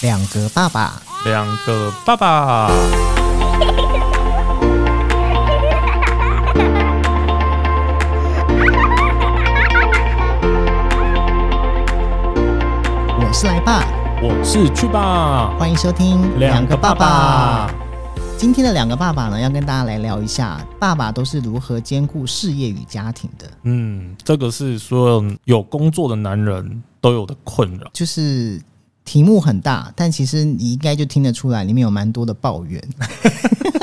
两个爸爸，两个爸爸，我是来爸，我是去爸，欢迎收听两个爸爸。今天的两个爸爸呢，要跟大家来聊一下，爸爸都是如何兼顾事业与家庭的。嗯，这个是所有有工作的男人都有的困扰。就是题目很大，但其实你应该就听得出来，里面有蛮多的抱怨。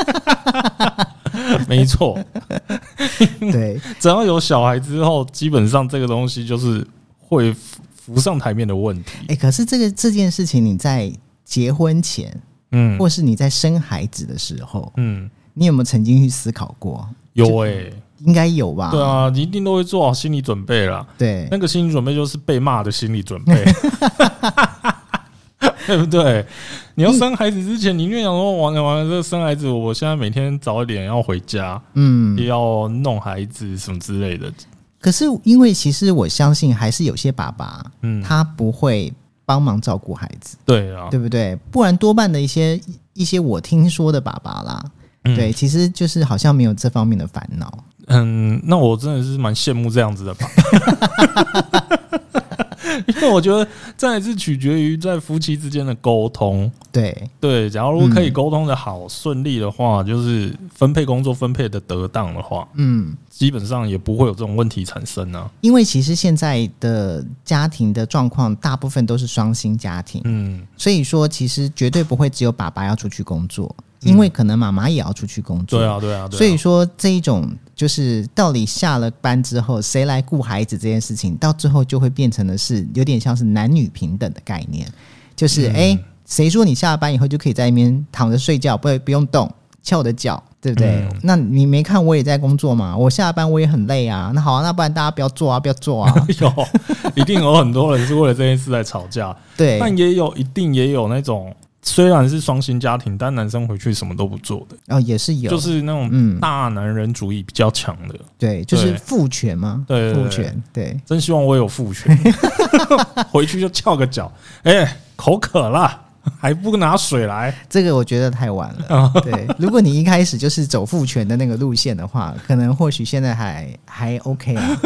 没错，对，只要有小孩之后，基本上这个东西就是会浮浮上台面的问题。哎、可是这个这件事情，你在结婚前，嗯或是你在生孩子的时候，嗯，你有没有曾经去思考过？有哎、应该有吧？对，啊，你一定都会做好心理准备啦。对那个心理准备就是被骂的心理准备，对 不对？你要生孩子之前，你就想说完了完了，这生孩子，我现在每天早一点要回家，嗯也。要弄孩子什么之类的。可是因为其实我相信，还是有些爸爸嗯，他不会帮忙照顾孩子，对啊，对不对？不然多半的一些一些我听说的爸爸啦，嗯对，其实就是好像没有这方面的烦恼。嗯，那我真的是蛮羡慕这样子的吧。因为我觉得这还是取决于在夫妻之间的沟通。对，对，假如可以沟通的好、顺利的话，就是分配工作分配的得当的话，嗯，基本上也不会有这种问题产生啊。因为其实现在的家庭的状况，大部分都是双薪家庭，嗯，所以说其实绝对不会只有爸爸要出去工作，因为可能妈妈也要出去工作。对啊，对啊，对啊。所以说这一种就是到底下了班之后谁来顾孩子这件事情，到最后就会变成的是有点像是男女平等的概念，就是嗯诶，谁、说你下了班以后就可以在那边躺着睡觉，不不用动，翘我的脚，对不对？嗯那你没看我也在工作嘛？我下了班我也很累啊。那好啊，那不然大家不要做啊，不要做啊。有，一定有很多人是为了这件事在吵架，对，但也有一定也有那种虽然是双薪家庭，但男生回去什么都不做的，哦也是有，就是那种嗯，大男人主义比较强的。对，就是父权嘛，对父权，对。真希望我有父权，回去就翘个脚，哎、口渴了，还不拿水来？这个我觉得太晚了。对，如果你一开始就是走父权的那个路线的话，可能或许现在还还 OK 啊。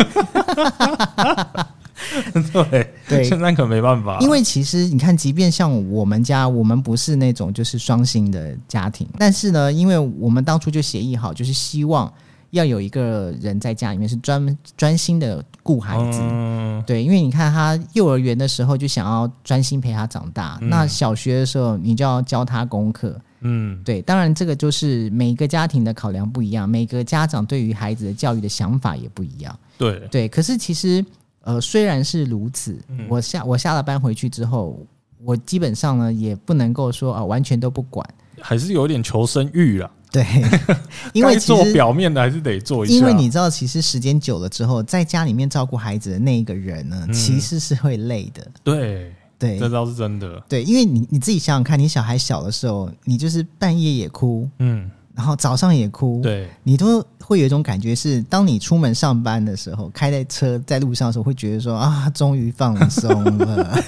对对。现在可没办法，因为其实你看，即便像我们家，我们不是那种就是双薪的家庭，但是呢，因为我们当初就协议好，就是希望要有一个人在家里面是专专心的顾孩子。嗯，对，因为你看他幼儿园的时候就想要专心陪他长大，嗯。那小学的时候你就要教他功课，嗯，对，当然这个就是每个家庭的考量不一样，每个家长对于孩子的教育的想法也不一样。对，对，可是其实呃，虽然是如此，嗯我下我下了班回去之后，我基本上呢也不能够说啊、完全都不管。还是有点求生欲啊。对，因为做表面的还是得做一下，因为你知道，其实时间久了之后，在家里面照顾孩子的那一个人呢，嗯其实是会累的。对，对这倒是真的。对，因为你你自己想想看，你小孩小的时候，你就是半夜也哭，嗯，然后早上也哭，对，你都会有一种感觉是，当你出门上班的时候，开在车在路上的时候，会觉得说啊，终于放松了，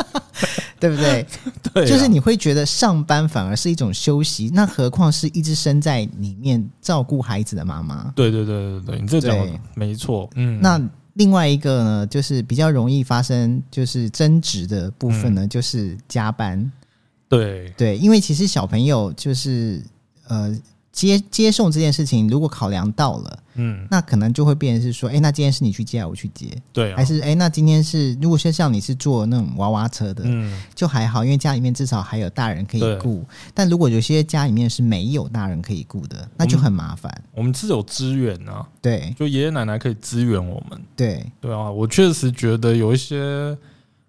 对不对？对啊，就是你会觉得上班反而是一种休息，那何况是一直身在里面照顾孩子的妈妈。对对对对对，你这讲没错。嗯，那另外一个呢，就是比较容易发生就是争执的部分嗯呢，就是加班。对，对，因为其实小朋友就是呃接接送这件事情，如果考量到了。嗯，那可能就会变成是说，哎、那今天是你去接，我去接？对啊，还是哎、那今天是如果说像你是坐那种娃娃车的，嗯，就还好，因为家里面至少还有大人可以对顾。但如果有些家里面是没有大人可以顾的，那就很麻烦。我们是有资源啊，对就爷爷奶奶可以支援我们。对，对啊，我确实觉得有一些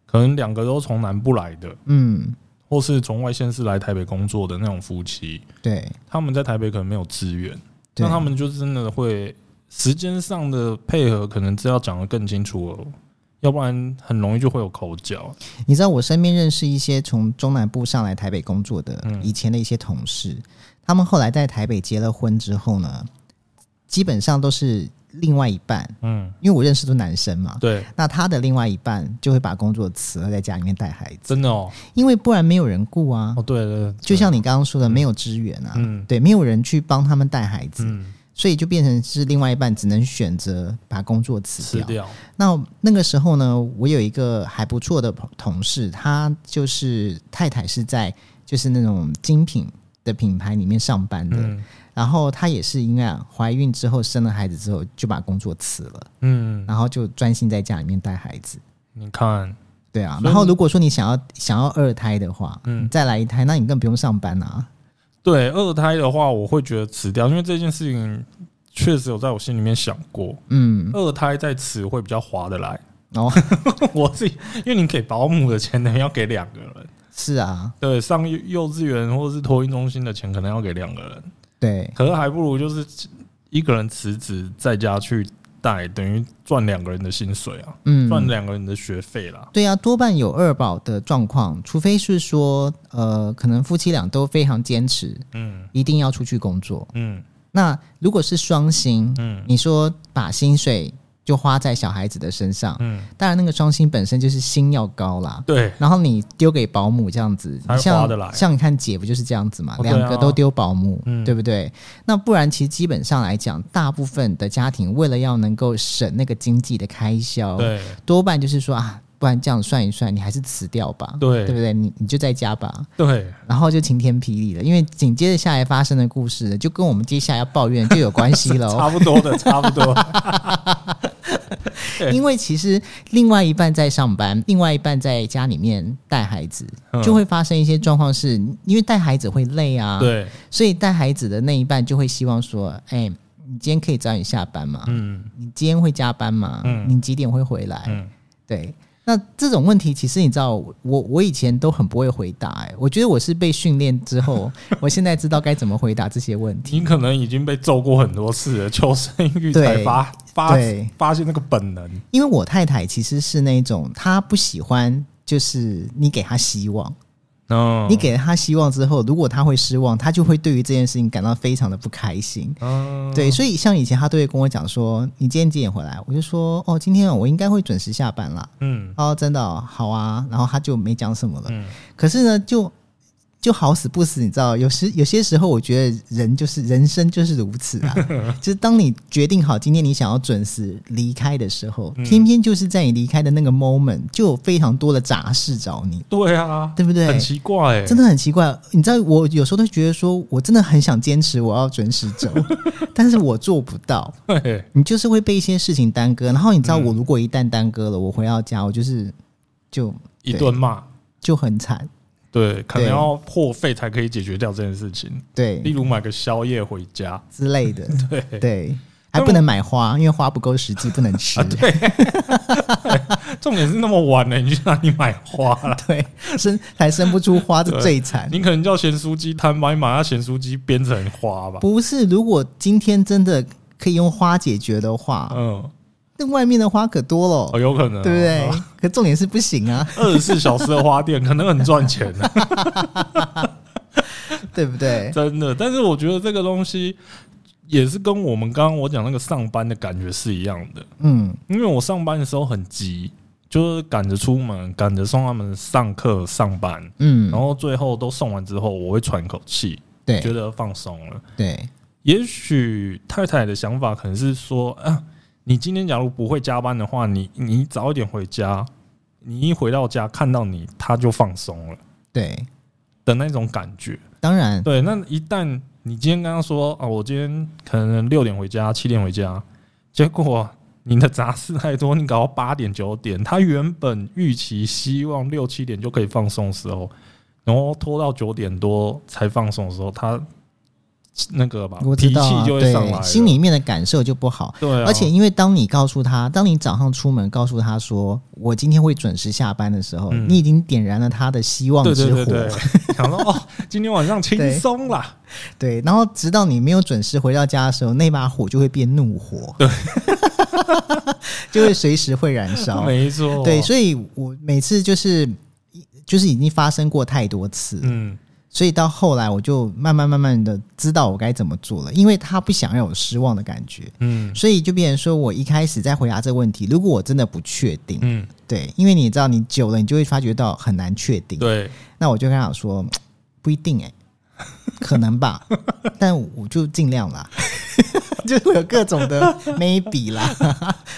可能两个都从南部来的，嗯，或是从外县市来台北工作的那种夫妻，对他们在台北可能没有资源，对，那他们就真的会时间上的配合，可能是要讲得更清楚哦，要不然很容易就会有口角。你知道我身边认识一些从中南部上来台北工作的嗯以前的一些同事，他们后来在台北结了婚之后呢，基本上都是另外一半，嗯，因为我认识都男生嘛，对，那他的另外一半就会把工作辞了，在家里面带孩子，真的哦，因为不然没有人顾啊。哦，对对，就像你刚刚说的，没有资源啊，嗯。对，没有人去帮他们带孩子，嗯，所以就变成是另外一半只能选择把工作辞掉，那那个时候呢，我有一个还不错的同事，他就是太太是在就是那种精品的品牌里面上班的，嗯。然后她也是因为啊怀孕之后生了孩子之后就把工作辞了，嗯，然后就专心在家里面带孩子。你看，对啊，然后如果说你想要想要二胎的话，嗯。再来一胎，那你更不用上班啊。对二胎的话，我会觉得辞掉，因为这件事情确实有在我心里面想过，嗯，二胎再辞会比较划得来。哦，我自己，因为你给保姆的钱，等于要给两个人，是啊，对，上幼幼稚园或者是托婴中心的钱，可能要给两个人，对，可是还不如就是一个人辞职在家去带，等于赚两个人的薪水啊，嗯，赚两个人的学费啦。对啊，多半有二保的状况，除非是说，呃，可能夫妻俩都非常坚持，嗯。一定要出去工作。嗯。那如果是双薪，嗯。你说把薪水就花在小孩子的身上，嗯，当然那个双薪本身就是薪要高啦。对，然后你丢给保姆这样子，才像像你看姐不就是这样子嘛，哦啊两个都丢保姆，嗯对不对？那不然其实基本上来讲，大部分的家庭为了要能够省那个经济的开销，对多半就是说啊，不然这样算一算，你还是辞掉吧，对对不对？你你就在家吧，对，然后就晴天霹雳了，因为紧接着下来发生的故事，就跟我们接下来要抱怨就有关系了、差哦。不多的，差不多。对 因为其实另外一半在上班，另外一半在家里面带孩子，嗯就会发生一些状况是，因为带孩子会累啊，，对，所以带孩子的那一半就会希望说，哎、你今天可以早点下班吗？嗯你今天会加班吗？嗯你几点会回来？嗯，对，那这种问题其实你知道，我我以前都很不会回答、哎，我觉得我是被训练之后，我现在知道该怎么回答这些问题。你可能已经被揍过很多次了，求生欲才发发对发现那个本能。因为我太太其实是那种她不喜欢，就是你给她希望，嗯，你给了他希望之后，如果他会失望，他就会对于这件事情感到非常的不开心。哦，对，所以像以前他都会跟我讲说：“你今天几点回来？”我就说：“哦，今天我应该会准时下班啦。嗯”哦，真的、哦、好啊。然后他就没讲什么了。嗯可是呢，就就好死不死，你知道，有时有些时候，我觉得人就是人生就是如此啊。就是当你决定好今天你想要准时离开的时候，嗯偏偏就是在你离开的那个 moment，就有非常多的杂事找你，对啊，对不对？很奇怪哎，真的很奇怪，你知道，我有时候都觉得说，我真的很想坚持我要准时走，但是我做不到。对，你就是会被一些事情耽搁，然后你知道，嗯我如果一旦耽搁了，我回到家，我就是就一顿骂。就很惨。对，可能要破费才可以解决掉这件事情，对例如买个宵夜回家。之类的，对 对，还不能买花，因为花不够实际，不能吃。啊，对，重点是那么晚了，你去哪里买花了？对，生还生不出花，这最惨。你可能叫咸酥鸡摊把你把那咸酥鸡编成花吧？不是，如果今天真的可以用花解决的话，嗯，那外面的花可多哦，了，有可能、对不对？？可重点是不行啊，二十四小时的花店可能很赚钱的，对不对？真的。但是我觉得这个东西也是跟我们刚刚我讲那个上班的感觉是一样的，嗯，因为我上班的时候很急，就是赶着出门，赶着送他们上课、上班，嗯，然后最后都送完之后，我会喘口气，对觉得放松了。对，也许太太的想法可能是说，啊，你今天假如不会加班的话，你你早一点回家，你一回到家看到你，他就放松了对，的那种感觉。当然，对，那一旦你今天刚刚说啊，我今天可能六点回家，七点回家，结果你的杂事太多，你搞到八点九点，他原本预期希望六七点就可以放松的时候，然后拖到九点多才放松的时候，他那个吧我知道、啊，脾气就会上来对，心里面的感受就不好。对啊，而且，因为当你告诉他，当你早上出门告诉他说我今天会准时下班的时候，嗯。你已经点燃了他的希望之火。对对对，想说哦，今天晚上轻松了，对然后直到你没有准时回到家的时候，那把火就会变怒火，对，就会随时会燃烧。没错，对，所以我每次就是就是已经发生过太多次，嗯，所以到后来我就慢慢慢慢的知道我该怎么做了，因为他不想让我失望的感觉，嗯。所以就变成说我一开始在回答这个问题，如果我真的不确定，嗯，对，因为你知道你久了，你就会发觉到很难确定，对，那我就跟他讲说，不一定哎、可能吧，但我就尽量啦，就会有各种的 maybe 啦，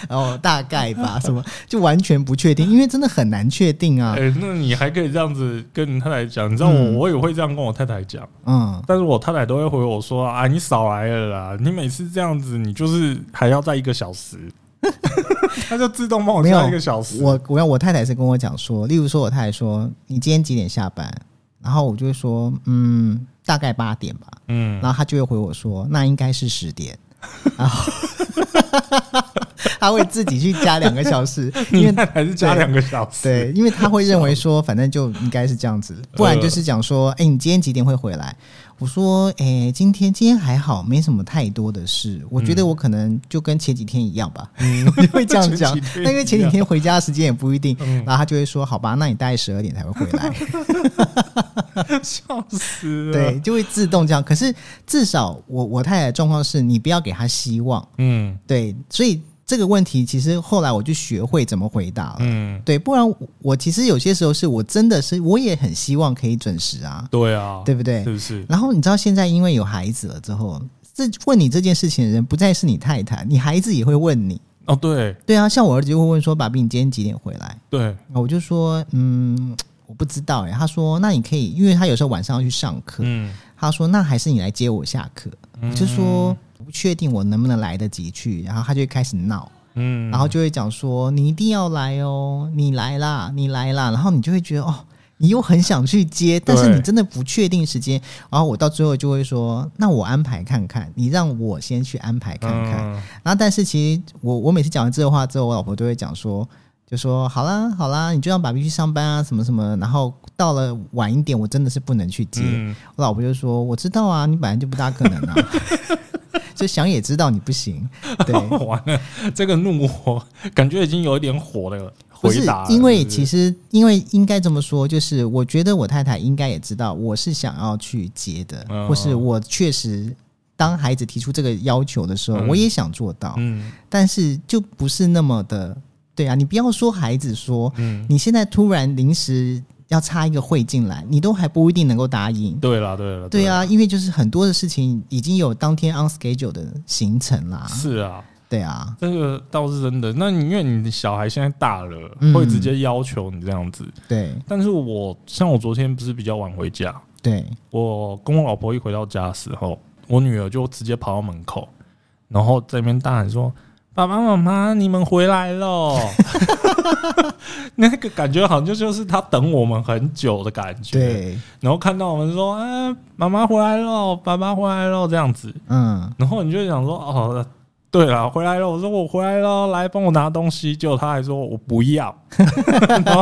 然 后大概吧，什么就完全不确定，因为真的很难确定啊。哎、。那你还可以这样子跟你太太讲，你知道我、嗯。我也会这样跟我太太讲，嗯，但是我太太都会回我说啊，你少来了啦，你每次这样子，你就是还要在一个小时，他就自动帮我没有加一个小时。我我要我太太是跟我讲说，例如说我太太说你今天几点下班，然后我就会说嗯大概八点吧，嗯。然后他就会回我说那应该是十点，然后 他会自己去加两个小时，因为你太太是加两个小时，对，因为他会认为说，反正就应该是这样子，不然就是讲说，哎、你今天几点会回来？我说，哎、今天今天还好，没什么太多的事。我觉得我可能就跟前几天一样吧，我就会这样讲。那因为前几天回家的时间也不一定，嗯。然后他就会说，好吧，那你大概十二点才会回来。笑死了。对，，就会自动这样。可是至少我我太太的状况是你不要给他希望，嗯。对，所以这个问题其实后来我就学会怎么回答了。嗯，对，不然我我其实有些时候是我真的是我也很希望可以准时啊，对啊，对不对是？不是？然后你知道现在因为有孩子了之后，这问你这件事情的人不再是你太太，你孩子也会问你。哦，对对啊，像我儿子就会问说：“爸比，你今天几点回来对，？”我就说：“嗯，我不知道。”哎，他说：“那你可以，因为他有时候晚上要去上课。嗯，他说：“那还是你来接我下课。我就说：“我不确定我能不能来得及去。”然后他就会开始闹。嗯，然后就会讲说你一定要来哦，你来啦，你来啦，然后你就会觉得哦，你又很想去接，但是你真的不确定时间，然后我到最后就会说，那我安排看看，你让我先去安排看看。嗯然后但是其实我我每次讲完这个话之后，我老婆都会讲说。就说好啦好啦，你就让爸比去上班啊，什么什么。然后到了晚一点，我真的是不能去接。嗯，我老婆就说：“我知道啊，你本来就不大可能啊，就想也知道你不行。”对，完了，这个怒火感觉已经有一点火了。不是回答，因为其实，因为应该这么说，就是我觉得我太太应该也知道我是想要去接的，嗯或是我确实当孩子提出这个要求的时候，嗯我也想做到，嗯但是就不是那么的对啊。你不要说孩子说，嗯，你现在突然临时要插一个会进来，你都还不一定能够答应。对啦对啦，对啊，因为就是很多的事情已经有当天 on schedule 的行程啦。是啊，对啊，这个倒是真的。那你因为你的小孩现在大了，嗯会直接要求你这样子。对但是我像我昨天不是比较晚回家，对，我跟我老婆一回到家的时候，我女儿就直接跑到门口，然后在那边大喊说：“爸爸妈妈，你们回来喽！” 那个感觉好像就就是他等我们很久的感觉。，对，然后看到我们说：“哎，妈妈回来喽，爸爸回来喽。”这样子，嗯，然后你就想说：“哦。”对了，回来了。我说我回来了，来帮我拿东西。结果他还说我不要，然后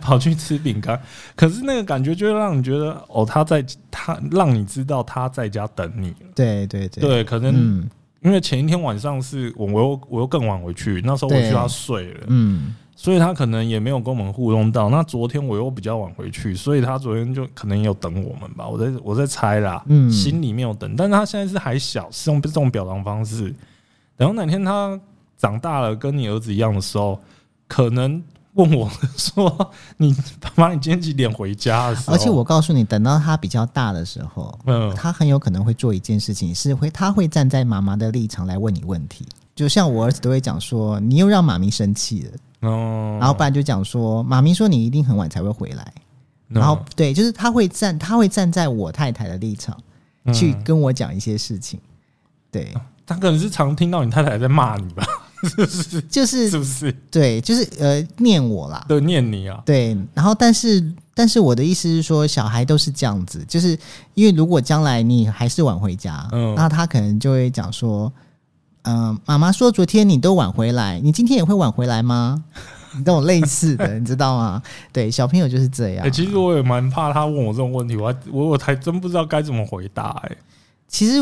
跑去吃饼干。可是那个感觉就会让你觉得，哦，他在他让你知道他在家等你了。对对对，对，可能嗯因为前一天晚上是我我又我又更晚回去，那时候我对去他睡了，嗯。所以他可能也没有跟我们互动到。那昨天我又比较晚回去，所以他昨天就可能也有等我们吧。我在我在猜啦，嗯心里面有等，但是他现在是还小，是用这种表达方式。然后哪天他长大了，跟你儿子一样的时候，可能问我说：“你爸妈，你今天几点回家？”而且我告诉你，等到他比较大的时候，嗯他很有可能会做一件事情，是会他会站在妈妈的立场来问你问题。就像我儿子都会讲说，你又让妈咪生气了，哦，然后不然就讲说，妈咪说你一定很晚才会回来，嗯然后对，就是他会站，他会站在我太太的立场去嗯跟我讲一些事情。对，他可能是常听到你太太在骂你吧？就是是不是？对，就是呃念我啦，对，念你啊，对，然后但是但是我的意思是说，小孩都是这样子，就是因为如果将来你还是晚回家，嗯那他可能就会讲说，嗯、妈妈说昨天你都晚回来，你今天也会晚回来吗？你这种类似的，你知道吗？对，小朋友就是这样。哎、其实我也蛮怕他问我这种问题，我还我我还真不知道该怎么回答、哎，其实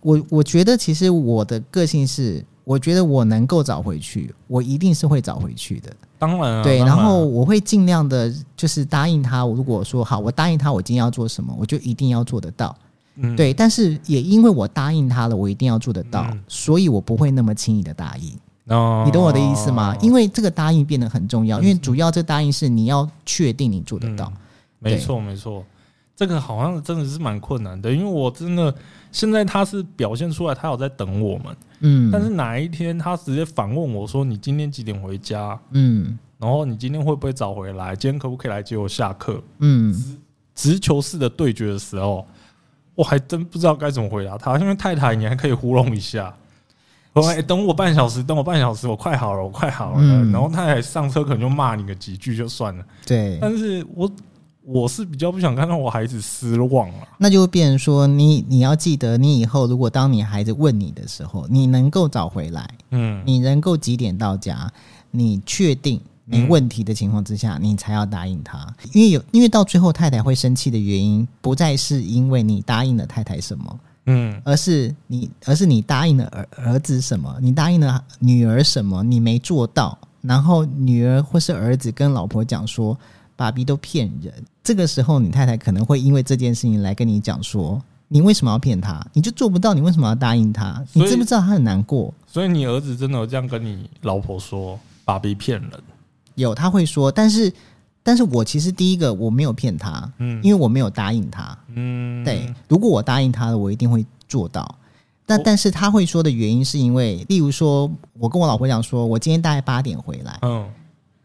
我我觉得，其实我的个性是，我觉得我能够找回去，我一定是会找回去的。当然啊，对，然后我会尽量的，就是答应他。如果说好，我答应他，我今天要做什么，我就一定要做得到。嗯，对，但是也因为我答应他了，我一定要做得到，嗯所以我不会那么轻易的答应。哦，你懂我的意思吗？因为这个答应变得很重要，嗯因为主要这答应是你要确定你做得到。没错没错，这个好像真的是蛮困难的，因为我真的现在他是表现出来他有在等我们，嗯，但是哪一天他直接反问我说：“你今天几点回家？嗯然后你今天会不会早回来？今天可不可以来接我下课嗯，？”直球式的对决的时候，我还真不知道该怎么回答他，因为太太你还可以糊弄一下。我等我半小时，等我半小时，我快好了，我快好了。嗯然后太太上车可能就骂你个几句就算了，对，但是我我是比较不想看到我孩子失望了。那就会变成说你你要记得，你以后如果当你孩子问你的时候，你能够找回来，嗯，你能够几点到家，你确定没问题的情况之下，你才要答应他。因为有，因为到最后太太会生气的原因，不再是因为你答应了太太什么，嗯而是你，而是你答应了儿儿子什么，你答应了女儿什么，你没做到，然后女儿或是儿子跟老婆讲说，爸比都骗人。这个时候，你太太可能会因为这件事情来跟你讲说，你为什么要骗他？你就做不到，你为什么要答应他？你知不知道他很难过？所以你儿子真的有这样跟你老婆说，爸比骗人？有他会说，但是，但是我其实第一个我没有骗他，嗯因为我没有答应他。嗯，对，如果我答应他了，我一定会做到。但但是他会说的原因是因为，例如说，我跟我老婆讲说，我今天大概八点回来，嗯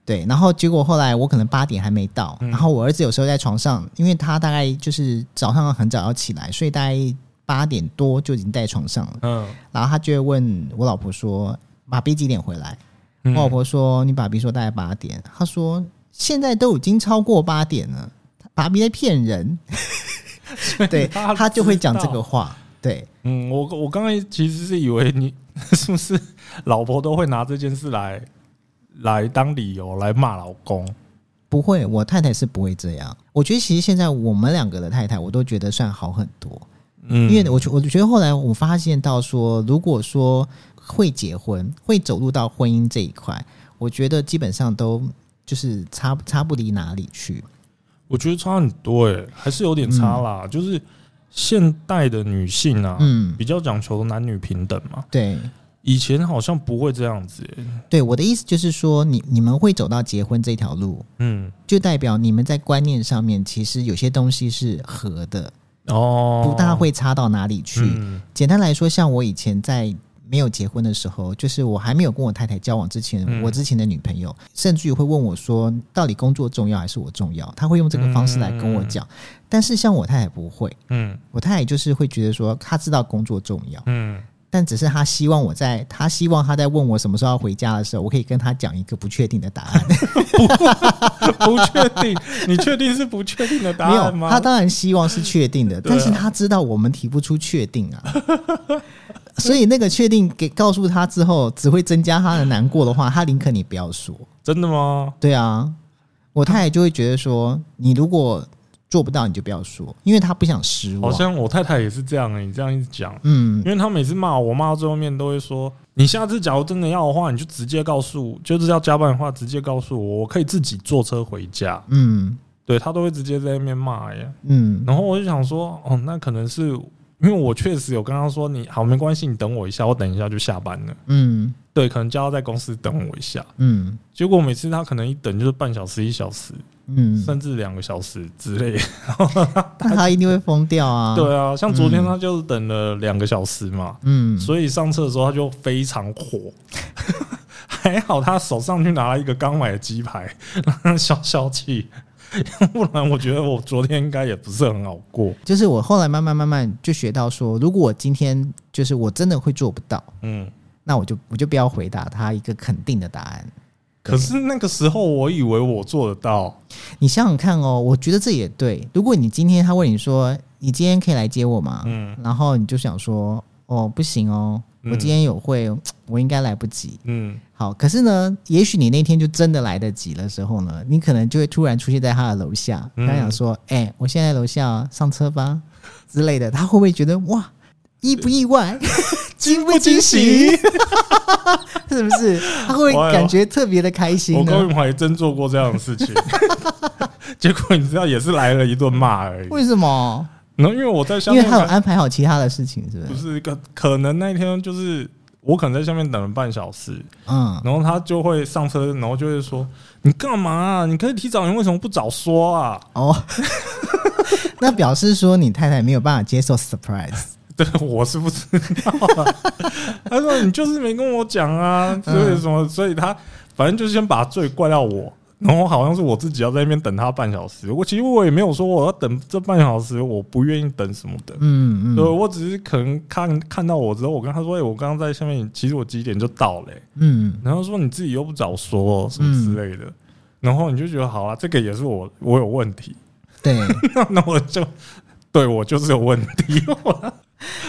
对，然后结果后来我可能八点还没到，嗯然后我儿子有时候在床上，因为他大概就是早上很早要起来，所以大概八点多就已经在床上了，嗯，然后他就会问我老婆说：“爸比几点回来？”嗯我老婆说：“你爸比说大概八点。”他说：“现在都已经超过八点了，爸比在骗人。”对，他他就会讲这个话。对，嗯，我我刚才其实是以为你 是不是老婆都会拿这件事来来当理由来骂老公？不会，我太太是不会这样。我觉得其实现在我们两个的太太，我都觉得算好很多。嗯，因为我觉我觉得后来我发现到说，如果说会结婚，会走入到婚姻这一块，我觉得基本上都就是差差不离哪里去。我觉得差很多诶、还是有点差啦。就是现代的女性啊，嗯，比较讲求男女平等嘛，对以前好像不会这样子、欸。对，我的意思就是说，你你们会走到结婚这条路，嗯，就代表你们在观念上面其实有些东西是合的，哦，不大会差到哪里去。嗯。简单来说，像我以前在没有结婚的时候，就是我还没有跟我太太交往之前，嗯。我之前的女朋友甚至于会问我说，到底工作重要还是我重要？她会用这个方式来跟我讲。但是像我太太不会，嗯。我太太就是会觉得说，她知道工作重要，嗯，但只是他希望我在，他希望他在问我什么时候要回家的时候，我可以跟他讲一个不确定的答案。不确定，你确定是不确定的答没有案，吗？他当然希望是确定的，啊但是他知道我们提不出确定啊。所以那个确定给告诉他之后，只会增加他的难过的话，他宁可你不要说。真的吗？对啊，我太太就会觉得说，你如果做不到，你就不要说，因为他不想失望。好像我太太也是这样诶、你这样一直讲，嗯因为他每次骂我，骂到最后面都会说：“你下次假如真的要的话，你就直接告诉，就是要加班的话，直接告诉我，我可以自己坐车回家。嗯”对他都会直接在那边骂耶。嗯然后我就想说，哦，那可能是因为我确实有跟他说，你好没关系，你等我一下，我等一下就下班了。嗯对，可能叫她在公司等我一下。嗯结果每次他可能一等就是半小时、一小时，嗯，甚至两个小时之类。但他一定会疯掉啊。，对啊，像昨天他就是等了两个小时嘛。嗯，所以上车的时候他就非常火，还好他手上去拿了一个刚买的鸡排，消消气，要不然我觉得我昨天应该也不是很好过。就是我后来慢慢慢慢就学到说，如果我今天就是我真的会做不到，嗯，那我就我就不要回答他一个肯定的答案。可是那个时候我以为我做得到，你想想看哦，我觉得这也对。如果你今天他问你说，你今天可以来接我吗？嗯然后你就想说，哦，不行哦，嗯我今天有会，我应该来不及。嗯，好，可是呢，也许你那天就真的来得及的时候呢，你可能就会突然出现在他的楼下，嗯他想说，哎、我现在在楼下上车吧之类的，他会不会觉得哇，意不意外？惊不惊喜？是不是？他会感觉特别的开心我呢？高云还真做过这样的事情，结果你知道也是来了一顿骂而已。为什么？然后因为我在下面，因为他有安排好其他的事情，是不是不是？是可可能那一天就是我可能在下面等了半小时，嗯，然后他就会上车，然后就会说：“你干嘛啊？你可以提早，你为什么不早说啊哦，那表示说你太太没有办法接受 surprise。？” 对，我是不知道、啊。他说：“你就是没跟我讲啊，所以什么？所以他反正就是先把罪怪到我。”然后好像是我自己要在那边等他半小时，我其实我也没有说我要等这半小时，我不愿意等什么的。嗯嗯对，我只是可能看看到我之后，我跟他说：“哎、我刚刚在下面，其实我几点就到了、欸嗯，然后说你自己又不早说什么之类的，然后你就觉得好啊，这个也是我我有问题，对，那 那我就对我就是有问题，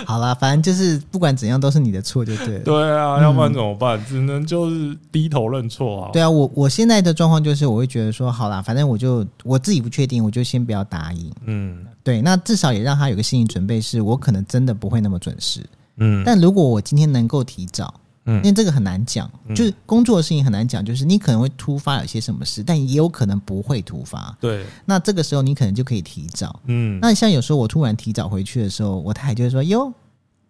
好啦，反正就是不管怎样都是你的错，就对了。对啊，要不然怎么办？只能就是低头认错啊。对啊，我我现在的状况就是，我会觉得说，好啦，反正我就我自己不确定，我就先不要答应。嗯对，那至少也让他有个心理准备，是我可能真的不会那么准时。嗯但如果我今天能够提早，嗯因为这个很难讲，嗯就是工作的事情很难讲，就是你可能会突发有些什么事，但也有可能不会突发。对，那这个时候你可能就可以提早。嗯那像有时候我突然提早回去的时候，我太太就会说：“哟，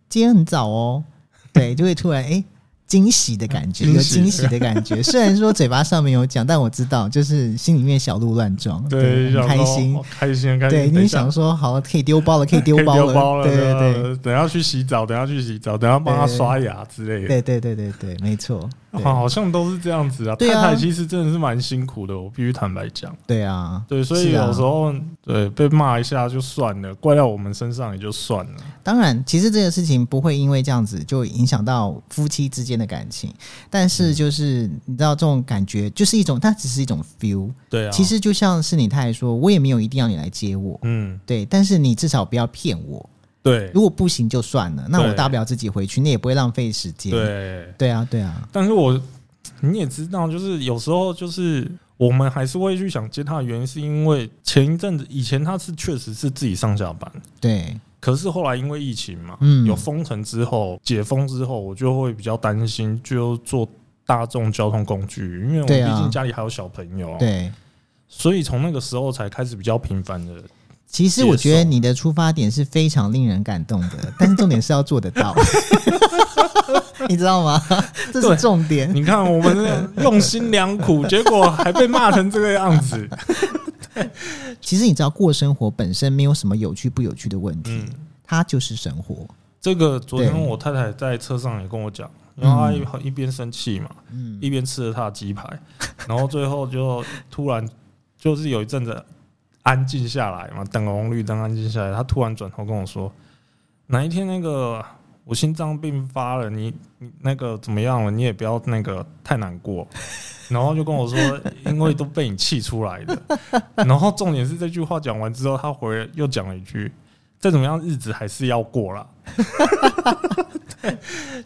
今天很早哦。”对，就会突然哎。惊喜的感觉，有惊喜的感觉。虽然说嘴巴上面有讲，但我知道，就是心里面小鹿乱撞，对，很开心开心开心。对，你想说好可以丢包了，可以丢包了，丢包了，对对对，等下去洗澡，等下去洗澡，等下帮他刷牙之类的。对对对对对，没错，对好好像都是这样子啊。太太其实真的是蛮辛苦的，我必须坦白讲。对啊，对，所以有时候、对被骂一下就算了，怪到我们身上也就算了。当然，其实这个事情不会因为这样子就影响到夫妻之间的感情，但是就是你知道这种感觉就是一种，它只是一种 feel。对啊，其实就像是你太太说，我也没有一定要你来接我，嗯，对，但是你至少不要骗我。对。如果不行就算了，那我大不了自己回去，那也不会浪费时间。，对，对啊，对啊，但是我你也知道，就是有时候就是我们还是会去想接他的原因，是因为前一阵子以前他是确实是自己上下班。对，可是后来因为疫情嘛，嗯有封城之后、解封之后，我就会比较担心，就坐大众交通工具，因为我毕竟家里还有小朋友，，对。所以从那个时候才开始比较频繁的。其实我觉得你的出发点是非常令人感动的，但是重点是要做得到，你知道吗？这是重点。你看我们用心良苦，结果还被骂成这个样子。其实你知道，过生活本身没有什么有趣不有趣的问题，嗯，它就是生活。这个昨天我太太在车上也跟我讲，然后她一一边生气嘛，嗯，一边吃着她的鸡排，然后最后就突然就是有一阵子安静下来嘛，等红绿灯安静下来，她突然转头跟我说：“哪一天那个我心脏病发了，你你那个怎么样了？你也不要那个太难过。”然后就跟我说：“因为都被你气出来的。”然后重点是这句话讲完之后，他回来又讲了一句：“再怎么样，日子还是要过啦。”对，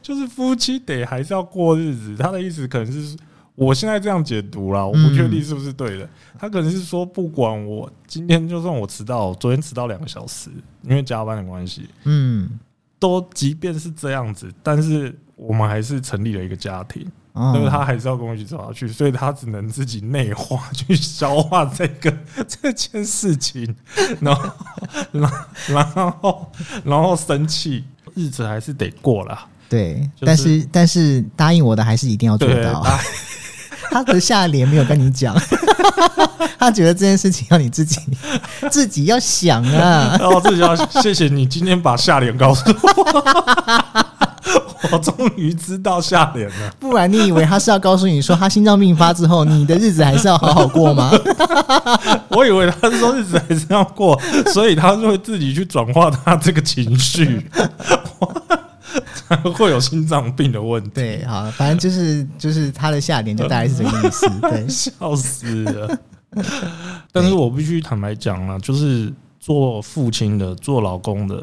就是夫妻得还是要过日子。他的意思可能是我现在这样解读啦，我不确定是不是对的。他可能是说，不管我今天就算我迟到，昨天迟到两个小时，因为加班的关系，嗯，都即便是这样子，但是我们还是成立了一个家庭。哦但是他还是要跟我一起走下去，所以他只能自己内化去消化这个 这件事情，然后，然后然后然后生气，日子还是得过了。对，就是但是但是答应我的还是一定要做，到。他他的下联没有跟你讲，他觉得这件事情要你自己自己要想啊。然后自己要谢谢你今天把下联告诉我，我终于知道下联了。不然你以为他是要告诉你说他心脏病发之后，你的日子还是要好好过吗？我以为他是说日子还是要过，所以他就会自己去转化他这个情绪，才 会有心脏病的问题。对，好，反正就是就是他的下联就大概是这个意思。对，笑死了。但是我必须坦白讲了，就是做父亲的、做老公的，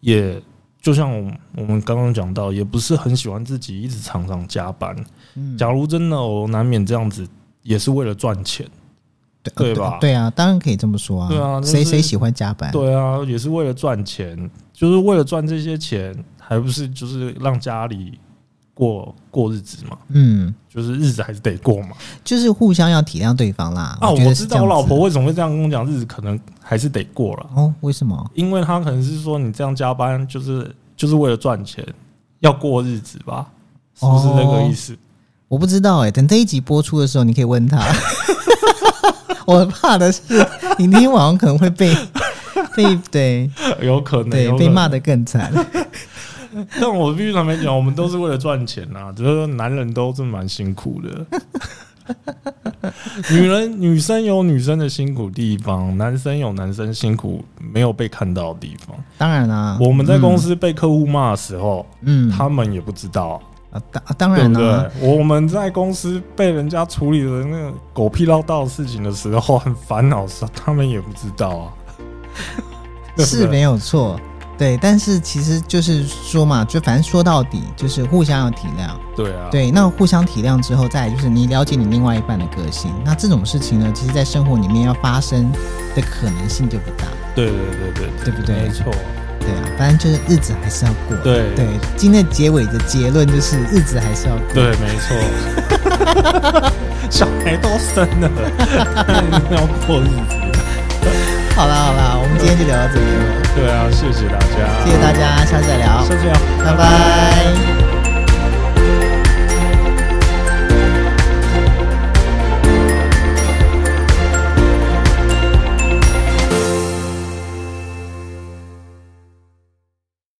也就像我我们刚刚讲到，也不是很喜欢自己一直常常加班。嗯，假如真的我难免这样子，也是为了赚钱。对对吧对啊，当然可以这么说啊。对啊就谁谁喜欢加班？对啊，也是为了赚钱，就是为了赚这些钱，还不是就是让家里过过日子嘛，嗯，就是日子还是得过嘛。就是互相要体谅对方啦。啊，我知道我老婆为什么会这样跟我讲，日子可能还是得过了，哦，为什么？因为她可能是说你这样加班就是就是为了赚钱，要过日子吧，是不是这个意思？我不知道哎、等这一集播出的时候，你可以问他。我怕的是你今天晚上可能会被被对 有可能，对有可能被骂的更惨。但我必须坦白讲，我们都是为了赚钱呐，只是说男人都是蛮辛苦的。女人、女生有女生的辛苦地方，男生有男生辛苦没有被看到的地方。当然啦、我们在公司被客户骂的时候，嗯，他们也不知道，啊当啊当然啦、对？我们在公司被人家处理的那个狗屁唠叨的事情的时候，很烦恼的时候，他们也不知道啊。是没有错。对，但是其实就是说嘛，就反正说到底就是互相要体谅。对啊，对，那互相体谅之后，再来就是你了解你另外一半的个性。那这种事情呢，其实在生活里面要发生的可能性就不大，对对对对对不对没错，对啊，反正就是日子还是要过。对对，今天的结尾的结论就是日子还是要过。对，没错。小孩都生了，要过日子。好啦好啦，我们今天就聊到这里了，对啊，谢谢大家，谢谢大家，下次再聊，下次聊，拜拜，拜拜